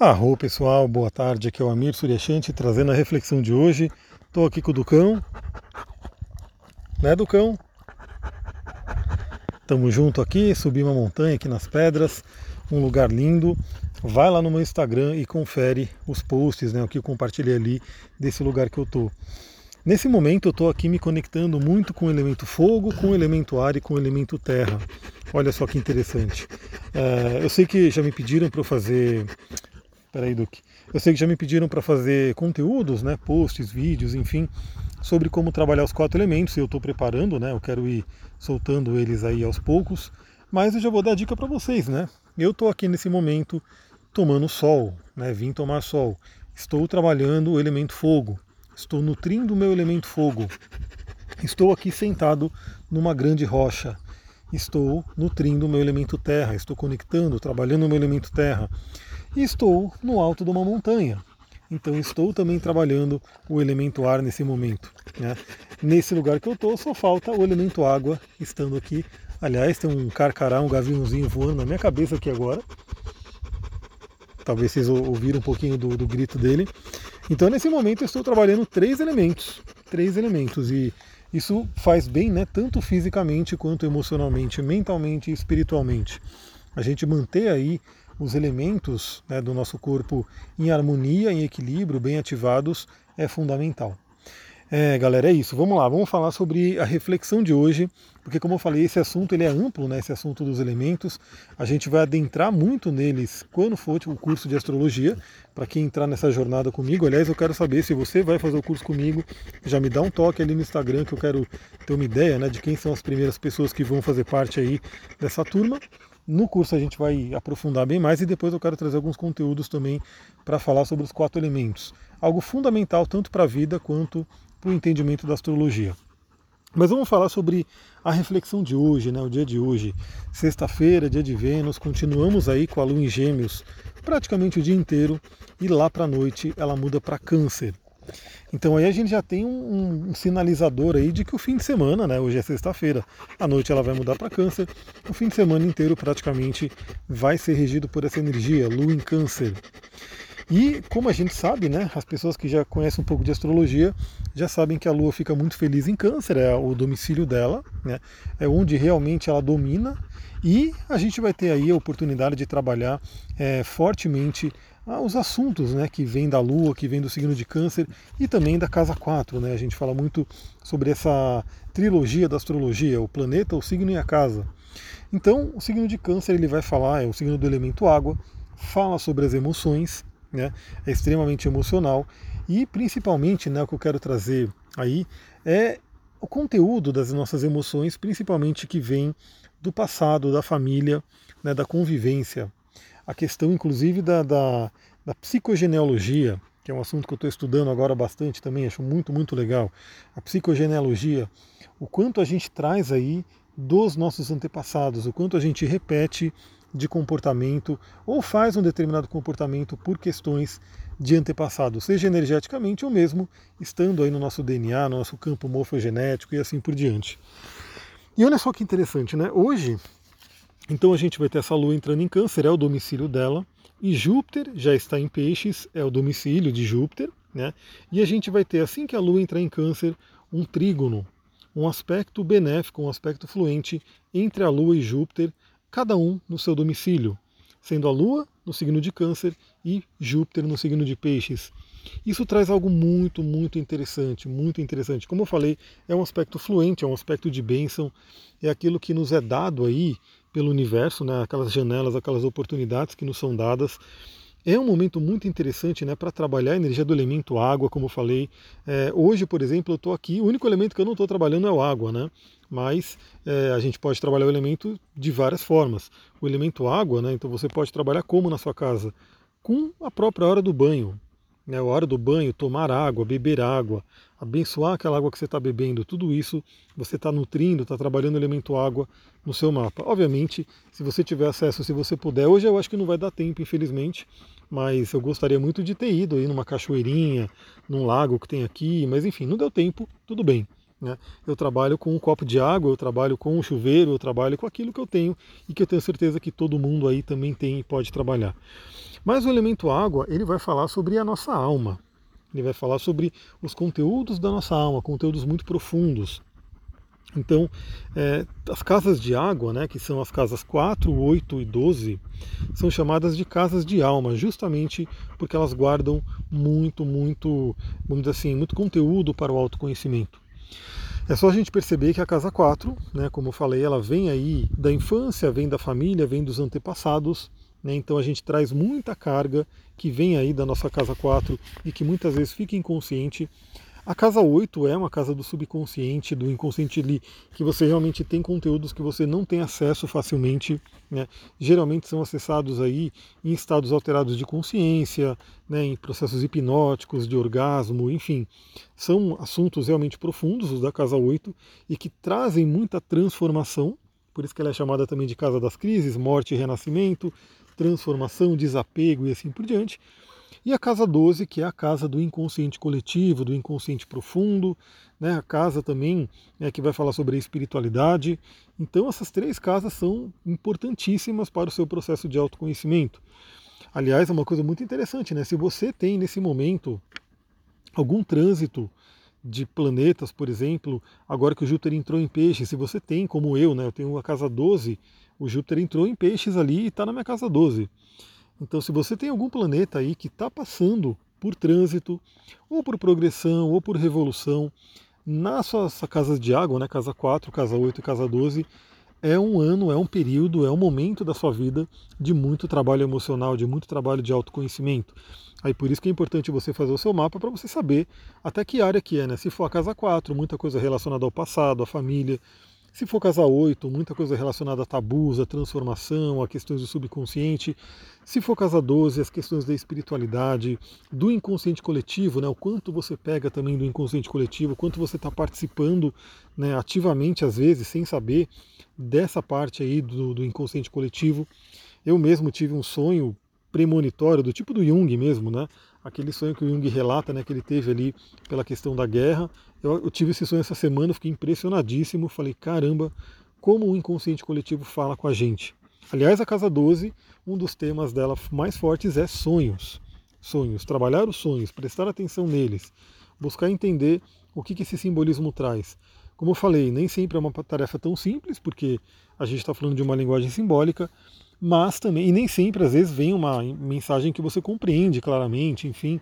Arro pessoal, boa tarde, aqui é o Amir Suryashanti trazendo a reflexão de hoje. Estou aqui com o Ducão, né Ducão? Tamo junto aqui, subi uma montanha aqui nas pedras, um lugar lindo. Vai lá no meu Instagram e confere os posts, né, o que eu compartilhei ali desse lugar que eu tô. Nesse momento eu estou aqui me conectando muito com o elemento fogo, com o elemento ar e com o elemento terra. Olha só que interessante. É, eu sei que já me pediram para eu fazer Peraí, Duque. Eu sei que já me pediram para fazer conteúdos, né, posts, vídeos, enfim, sobre como trabalhar os quatro elementos. Eu estou preparando, né? Eu quero ir soltando eles aí aos poucos. Mas eu já vou dar dica para vocês, né? Eu estou aqui nesse momento tomando sol, né? Vim tomar sol. Estou trabalhando o elemento fogo. Estou nutrindo o meu elemento fogo. Estou aqui sentado numa grande rocha. Estou nutrindo o meu elemento terra. Estou conectando, trabalhando o meu elemento terra e estou no alto de uma montanha. Então estou também trabalhando o elemento ar nesse momento. Né? Nesse lugar que eu estou, só falta o elemento água estando aqui. Aliás, tem um carcará, um gaviãozinho voando na minha cabeça aqui agora. Talvez vocês ouviram um pouquinho do, do grito dele. Então nesse momento eu estou trabalhando três elementos. Três elementos. E isso faz bem, né? Tanto fisicamente quanto emocionalmente, mentalmente e espiritualmente. A gente manter aí os elementos né, do nosso corpo em harmonia, em equilíbrio, bem ativados, é fundamental. É, galera, é isso. Vamos lá, vamos falar sobre a reflexão de hoje, porque como eu falei, esse assunto ele é amplo, né, esse assunto dos elementos. A gente vai adentrar muito neles quando for o curso de astrologia, para quem entrar nessa jornada comigo. Aliás, eu quero saber se você vai fazer o curso comigo, já me dá um toque ali no Instagram que eu quero ter uma ideia, né, de quem são as primeiras pessoas que vão fazer parte aí dessa turma. No curso a gente vai aprofundar bem mais e depois eu quero trazer alguns conteúdos também para falar sobre os quatro elementos. Algo fundamental tanto para a vida quanto para o entendimento da astrologia. Mas vamos falar sobre a reflexão de hoje, né, o dia de hoje. Sexta-feira, dia de Vênus, continuamos aí com a lua em Gêmeos praticamente o dia inteiro e lá para a noite ela muda para Câncer. Então aí a gente já tem um, um, sinalizador aí de que o fim de semana, né, hoje é sexta-feira, à noite ela vai mudar para câncer, o fim de semana inteiro praticamente vai ser regido por essa energia, lua em câncer. E como a gente sabe, né, as pessoas que já conhecem um pouco de astrologia já sabem que a Lua fica muito feliz em Câncer, é o domicílio dela, né, é onde realmente ela domina. E a gente vai ter aí a oportunidade de trabalhar é, fortemente os assuntos né, que vêm da Lua, que vêm do signo de Câncer e também da casa 4. Né? A gente fala muito sobre essa trilogia da astrologia, o planeta, o signo e a casa. Então, o signo de Câncer ele vai falar, é o signo do elemento água, fala sobre as emoções, né? é extremamente emocional e principalmente né, o que eu quero trazer aí é o conteúdo das nossas emoções, principalmente que vem do passado, da família, né, da convivência a questão, inclusive, da, da, da psicogenealogia, que é um assunto que eu estou estudando agora bastante também, acho muito, muito legal. A psicogenealogia, o quanto a gente traz aí dos nossos antepassados, o quanto a gente repete de comportamento ou faz um determinado comportamento por questões de antepassado, seja energeticamente ou mesmo estando aí no nosso DNA, no nosso campo morfogenético e assim por diante. E olha só que interessante, né? Hoje então a gente vai ter essa lua entrando em câncer, é o domicílio dela, e Júpiter já está em peixes, é o domicílio de Júpiter, né? E a gente vai ter, assim que a lua entrar em câncer, um trígono, um aspecto benéfico, um aspecto fluente entre a lua e Júpiter, cada um no seu domicílio, sendo a lua no signo de câncer e Júpiter no signo de peixes. Isso traz algo muito, muito interessante, muito interessante. Como eu falei, é um aspecto fluente, é um aspecto de bênção, é aquilo que nos é dado aí pelo universo, né, aquelas janelas, aquelas oportunidades que nos são dadas. É um momento muito interessante né, para trabalhar a energia do elemento água, como eu falei. É, hoje, por exemplo, eu estou aqui, o único elemento que eu não estou trabalhando é o água, né? mas é, a gente pode trabalhar o elemento de várias formas. O elemento água, né, então você pode trabalhar como na sua casa? Com a própria hora do banho né, a hora do banho, tomar água, beber água, abençoar aquela água que você está bebendo, tudo isso você está nutrindo, está trabalhando o elemento água no seu mapa. Obviamente, se você tiver acesso, se você puder, hoje eu acho que não vai dar tempo, infelizmente, mas eu gostaria muito de ter ido aí numa cachoeirinha, num lago que tem aqui, mas enfim, não deu tempo, tudo bem. Né? Eu trabalho com um copo de água, eu trabalho com um chuveiro, eu trabalho com aquilo que eu tenho e que eu tenho certeza que todo mundo aí também tem e pode trabalhar. Mas o elemento água, ele vai falar sobre a nossa alma. Ele vai falar sobre os conteúdos da nossa alma, conteúdos muito profundos. Então, é, as casas de água, né, que são as casas 4, 8 e 12, são chamadas de casas de alma, justamente porque elas guardam muito, muito, vamos dizer assim, muito conteúdo para o autoconhecimento. É só a gente perceber que a casa 4, né, como eu falei, ela vem aí da infância, vem da família, vem dos antepassados, né, então a gente traz muita carga que vem aí da nossa casa 4 e que muitas vezes fica inconsciente a casa 8 é uma casa do subconsciente, do inconsciente ali, que você realmente tem conteúdos que você não tem acesso facilmente. Né? Geralmente são acessados aí em estados alterados de consciência, né? em processos hipnóticos, de orgasmo, enfim. São assuntos realmente profundos, os da casa 8, e que trazem muita transformação. Por isso que ela é chamada também de casa das crises, morte e renascimento, transformação, desapego e assim por diante. E a casa 12, que é a casa do inconsciente coletivo, do inconsciente profundo, né? a casa também né, que vai falar sobre a espiritualidade. Então, essas três casas são importantíssimas para o seu processo de autoconhecimento. Aliás, é uma coisa muito interessante, né? Se você tem nesse momento algum trânsito de planetas, por exemplo, agora que o Júpiter entrou em peixes, se você tem, como eu, né? Eu tenho a casa 12, o Júpiter entrou em peixes ali e está na minha casa 12. Então, se você tem algum planeta aí que está passando por trânsito, ou por progressão, ou por revolução, na sua, sua casa de água, né, casa 4, casa 8 e casa 12, é um ano, é um período, é um momento da sua vida de muito trabalho emocional, de muito trabalho de autoconhecimento. Aí por isso que é importante você fazer o seu mapa para você saber até que área que é, né? Se for a casa 4, muita coisa relacionada ao passado, à família. Se for casa 8, muita coisa relacionada a tabus, a transformação, a questões do subconsciente. Se for casa 12, as questões da espiritualidade, do inconsciente coletivo, né, o quanto você pega também do inconsciente coletivo, o quanto você está participando né, ativamente, às vezes, sem saber, dessa parte aí do, do inconsciente coletivo. Eu mesmo tive um sonho premonitório, do tipo do Jung mesmo, né? Aquele sonho que o Jung relata, né, que ele teve ali pela questão da guerra. Eu, eu tive esse sonho essa semana, fiquei impressionadíssimo, falei, caramba, como o inconsciente coletivo fala com a gente. Aliás, a Casa 12, um dos temas dela mais fortes é sonhos. Sonhos, trabalhar os sonhos, prestar atenção neles, buscar entender o que, que esse simbolismo traz. Como eu falei, nem sempre é uma tarefa tão simples, porque a gente está falando de uma linguagem simbólica, mas também, e nem sempre, às vezes, vem uma mensagem que você compreende claramente, enfim.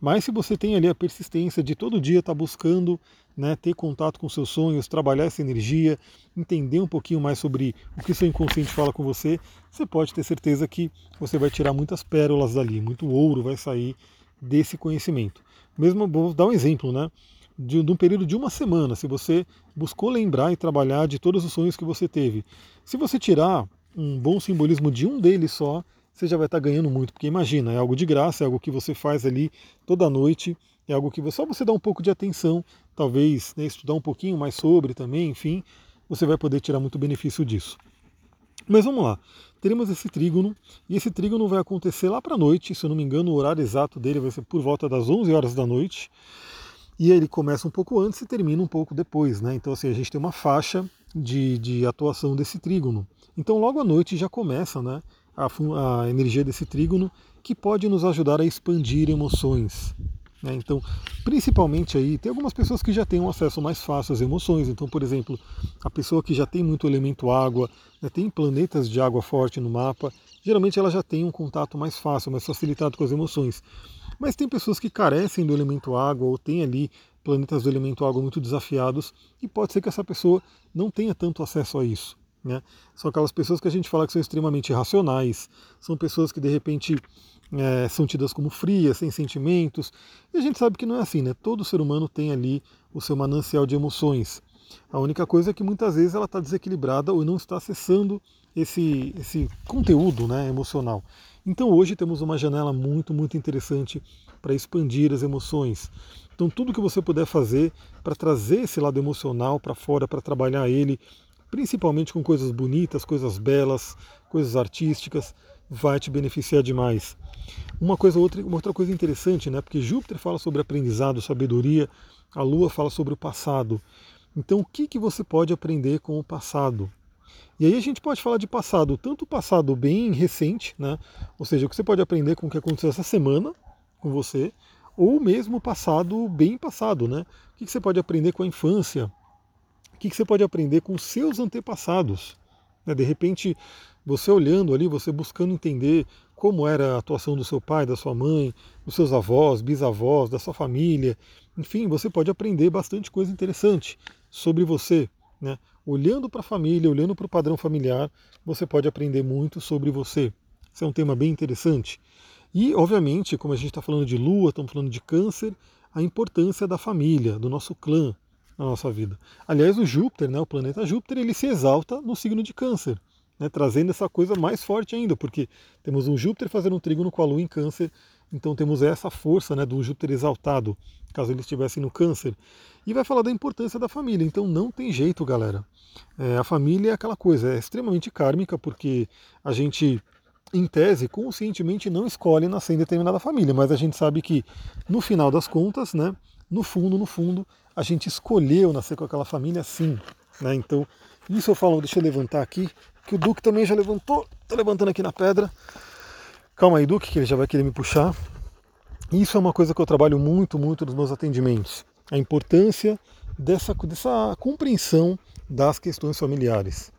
Mas se você tem ali a persistência de todo dia estar tá buscando né, ter contato com seus sonhos, trabalhar essa energia, entender um pouquinho mais sobre o que seu inconsciente fala com você, você pode ter certeza que você vai tirar muitas pérolas dali, muito ouro vai sair desse conhecimento. Mesmo, vou dar um exemplo, né? De, de um período de uma semana, se você buscou lembrar e trabalhar de todos os sonhos que você teve. Se você tirar um bom simbolismo de um deles só, você já vai estar ganhando muito, porque imagina, é algo de graça, é algo que você faz ali toda noite, é algo que só você dá um pouco de atenção, talvez né, estudar um pouquinho mais sobre também, enfim, você vai poder tirar muito benefício disso. Mas vamos lá, teremos esse trígono, e esse trígono vai acontecer lá para a noite, se eu não me engano, o horário exato dele vai ser por volta das 11 horas da noite, e ele começa um pouco antes e termina um pouco depois, né? Então assim, a gente tem uma faixa de, de atuação desse trígono. Então, logo à noite já começa né, a, a energia desse trígono que pode nos ajudar a expandir emoções. Né? Então, principalmente aí, tem algumas pessoas que já têm um acesso mais fácil às emoções. Então, por exemplo, a pessoa que já tem muito elemento água, né, tem planetas de água forte no mapa, geralmente ela já tem um contato mais fácil, mais facilitado com as emoções. Mas tem pessoas que carecem do elemento água ou tem ali planetas do elemento água muito desafiados e pode ser que essa pessoa não tenha tanto acesso a isso. Né? São aquelas pessoas que a gente fala que são extremamente racionais, são pessoas que de repente é, são tidas como frias, sem sentimentos, e a gente sabe que não é assim, né? Todo ser humano tem ali o seu manancial de emoções. A única coisa é que muitas vezes ela está desequilibrada ou não está acessando esse, esse conteúdo né, emocional. Então hoje temos uma janela muito, muito interessante para expandir as emoções. Então tudo que você puder fazer para trazer esse lado emocional para fora, para trabalhar ele, principalmente com coisas bonitas, coisas belas, coisas artísticas, vai te beneficiar demais. Uma coisa outra, uma outra coisa interessante, né? Porque Júpiter fala sobre aprendizado, sabedoria, a Lua fala sobre o passado. Então, o que, que você pode aprender com o passado? E aí a gente pode falar de passado, tanto passado bem recente, né? Ou seja, o que você pode aprender com o que aconteceu essa semana com você, ou mesmo passado bem passado, né? O que você pode aprender com a infância? O que você pode aprender com seus antepassados? Né? De repente, você olhando ali, você buscando entender como era a atuação do seu pai, da sua mãe, dos seus avós, bisavós, da sua família. Enfim, você pode aprender bastante coisa interessante sobre você. Né? Olhando para a família, olhando para o padrão familiar, você pode aprender muito sobre você. Esse é um tema bem interessante. E, obviamente, como a gente está falando de lua, estamos falando de câncer, a importância da família, do nosso clã na nossa vida. Aliás, o Júpiter, né, o planeta Júpiter, ele se exalta no signo de câncer, né, trazendo essa coisa mais forte ainda, porque temos um Júpiter fazendo um trígono com a lua em câncer, então temos essa força né, do Júpiter exaltado, caso ele estivesse no câncer. E vai falar da importância da família, então não tem jeito, galera. É, a família é aquela coisa, é extremamente kármica, porque a gente, em tese, conscientemente não escolhe nascer em determinada família, mas a gente sabe que, no final das contas, né, no fundo, no fundo, a gente escolheu nascer com aquela família sim. Né? Então, isso eu falo, deixa eu levantar aqui, que o Duque também já levantou, está levantando aqui na pedra. Calma aí, Duque, que ele já vai querer me puxar. Isso é uma coisa que eu trabalho muito, muito nos meus atendimentos. A importância dessa, dessa compreensão das questões familiares.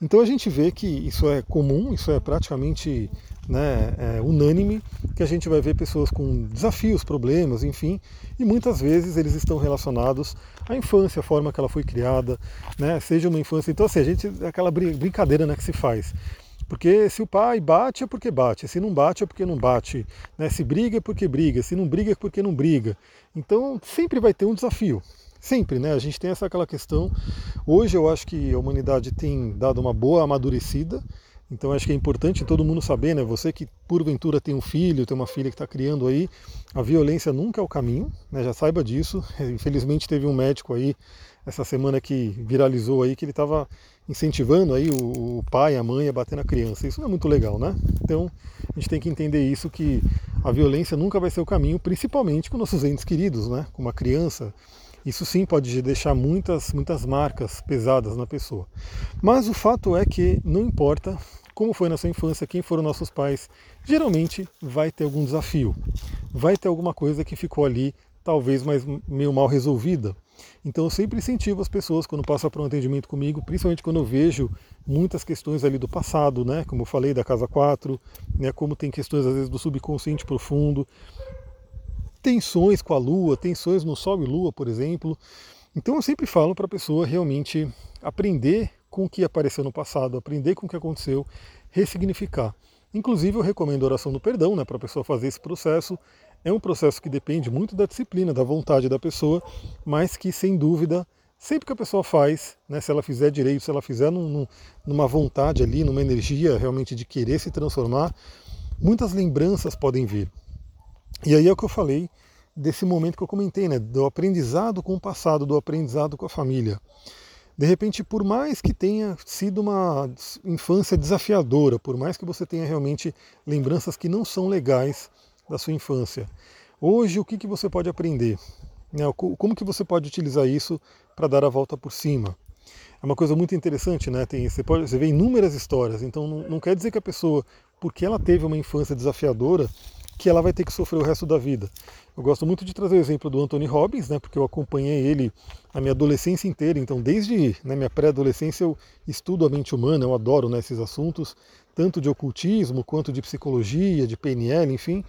Então a gente vê que isso é comum, isso é praticamente né, é unânime, que a gente vai ver pessoas com desafios, problemas, enfim, e muitas vezes eles estão relacionados à infância, a forma que ela foi criada, né, seja uma infância. Então assim, a gente, aquela brincadeira né, que se faz. Porque se o pai bate é porque bate, se não bate é porque não bate, né? se briga é porque briga, se não briga é porque não briga. Então sempre vai ter um desafio, sempre, né? A gente tem essa aquela questão. Hoje eu acho que a humanidade tem dado uma boa amadurecida, então acho que é importante todo mundo saber, né? Você que porventura tem um filho, tem uma filha que está criando aí, a violência nunca é o caminho, né? Já saiba disso. Infelizmente teve um médico aí essa semana que viralizou aí que ele estava incentivando aí o, pai, a mãe a bater na criança. Isso não é muito legal, né? Então a gente tem que entender isso que a violência nunca vai ser o caminho, principalmente com nossos entes queridos, né? Com uma criança, isso sim pode deixar muitas, muitas marcas pesadas na pessoa. Mas o fato é que não importa como foi na sua infância, quem foram nossos pais, geralmente vai ter algum desafio, vai ter alguma coisa que ficou ali, talvez mais meio mal resolvida. Então eu sempre incentivo as pessoas quando passam por um atendimento comigo, principalmente quando eu vejo muitas questões ali do passado, né? Como eu falei da casa 4, né? Como tem questões às vezes do subconsciente profundo tensões com a Lua, tensões no Sol e Lua, por exemplo. Então eu sempre falo para a pessoa realmente aprender com o que apareceu no passado, aprender com o que aconteceu, ressignificar. Inclusive eu recomendo a oração do perdão né, para a pessoa fazer esse processo. É um processo que depende muito da disciplina, da vontade da pessoa, mas que sem dúvida, sempre que a pessoa faz, né, se ela fizer direito, se ela fizer num, numa vontade ali, numa energia realmente de querer se transformar, muitas lembranças podem vir. E aí é o que eu falei desse momento que eu comentei, né, do aprendizado com o passado, do aprendizado com a família. De repente, por mais que tenha sido uma infância desafiadora, por mais que você tenha realmente lembranças que não são legais da sua infância, hoje o que, que você pode aprender? Né, como que você pode utilizar isso para dar a volta por cima? É uma coisa muito interessante, né? Tem, você, pode, você vê inúmeras histórias, então não, não quer dizer que a pessoa, porque ela teve uma infância desafiadora, que ela vai ter que sofrer o resto da vida. Eu gosto muito de trazer o exemplo do Anthony Robbins, né, porque eu acompanhei ele a minha adolescência inteira, então desde né, minha pré-adolescência eu estudo a mente humana, eu adoro né, esses assuntos, tanto de ocultismo quanto de psicologia, de PNL, enfim.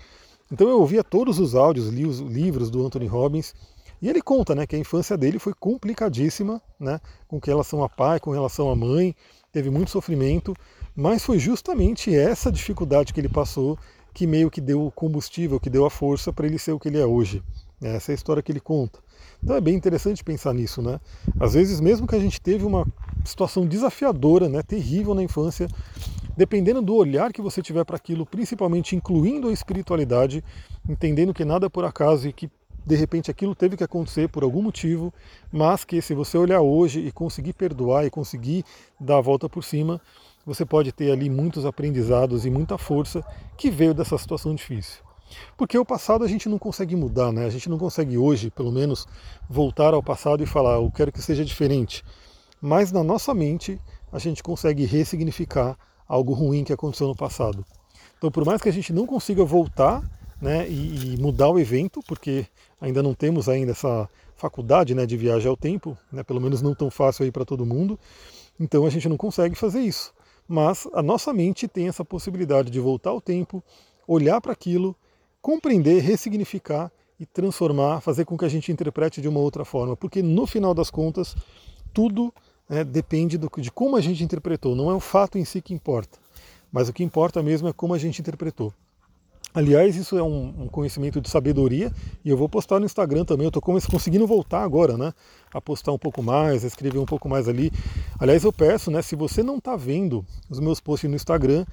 Então eu ouvia todos os áudios, li os livros do Anthony Robbins, e ele conta né, que a infância dele foi complicadíssima, né, com relação a pai, com relação à mãe, teve muito sofrimento, mas foi justamente essa dificuldade que ele passou que meio que deu o combustível, que deu a força para ele ser o que ele é hoje. Essa é a história que ele conta. Então é bem interessante pensar nisso, né? Às vezes, mesmo que a gente teve uma situação desafiadora, né, terrível na infância, dependendo do olhar que você tiver para aquilo, principalmente incluindo a espiritualidade, entendendo que nada é por acaso e que de repente aquilo teve que acontecer por algum motivo, mas que se você olhar hoje e conseguir perdoar e conseguir dar a volta por cima, você pode ter ali muitos aprendizados e muita força que veio dessa situação difícil. Porque o passado a gente não consegue mudar, né? A gente não consegue hoje, pelo menos, voltar ao passado e falar, eu quero que seja diferente. Mas na nossa mente a gente consegue ressignificar algo ruim que aconteceu no passado. Então, por mais que a gente não consiga voltar né, e, e mudar o evento, porque ainda não temos ainda essa faculdade né, de viagem ao tempo, né, pelo menos não tão fácil aí para todo mundo, então a gente não consegue fazer isso. Mas a nossa mente tem essa possibilidade de voltar ao tempo, olhar para aquilo, compreender, ressignificar e transformar, fazer com que a gente interprete de uma outra forma, porque no final das contas tudo né, depende do, de como a gente interpretou, não é o fato em si que importa, mas o que importa mesmo é como a gente interpretou. Aliás, isso é um, um, conhecimento de sabedoria e eu vou postar no Instagram também. Eu estou conseguindo voltar agora, né? A postar um pouco mais, a escrever um pouco mais ali. Aliás, eu peço, né? Se você não está vendo os meus posts no Instagram,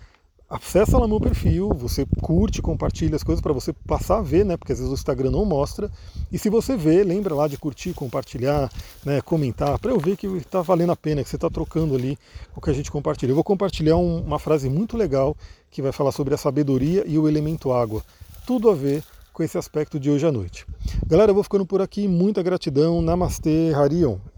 acessa lá meu perfil, você curte, compartilha as coisas para você passar a ver, né? Porque às vezes o Instagram não mostra. E se você vê, lembra lá de curtir, compartilhar, né, comentar, para eu ver que está valendo a pena, que você está trocando ali o que a gente compartilha. Eu vou compartilhar um, uma frase muito legal que vai falar sobre a sabedoria e o elemento água. Tudo a ver com esse aspecto de hoje à noite. Galera, eu vou ficando por aqui. Muita gratidão. Namastê, Harion.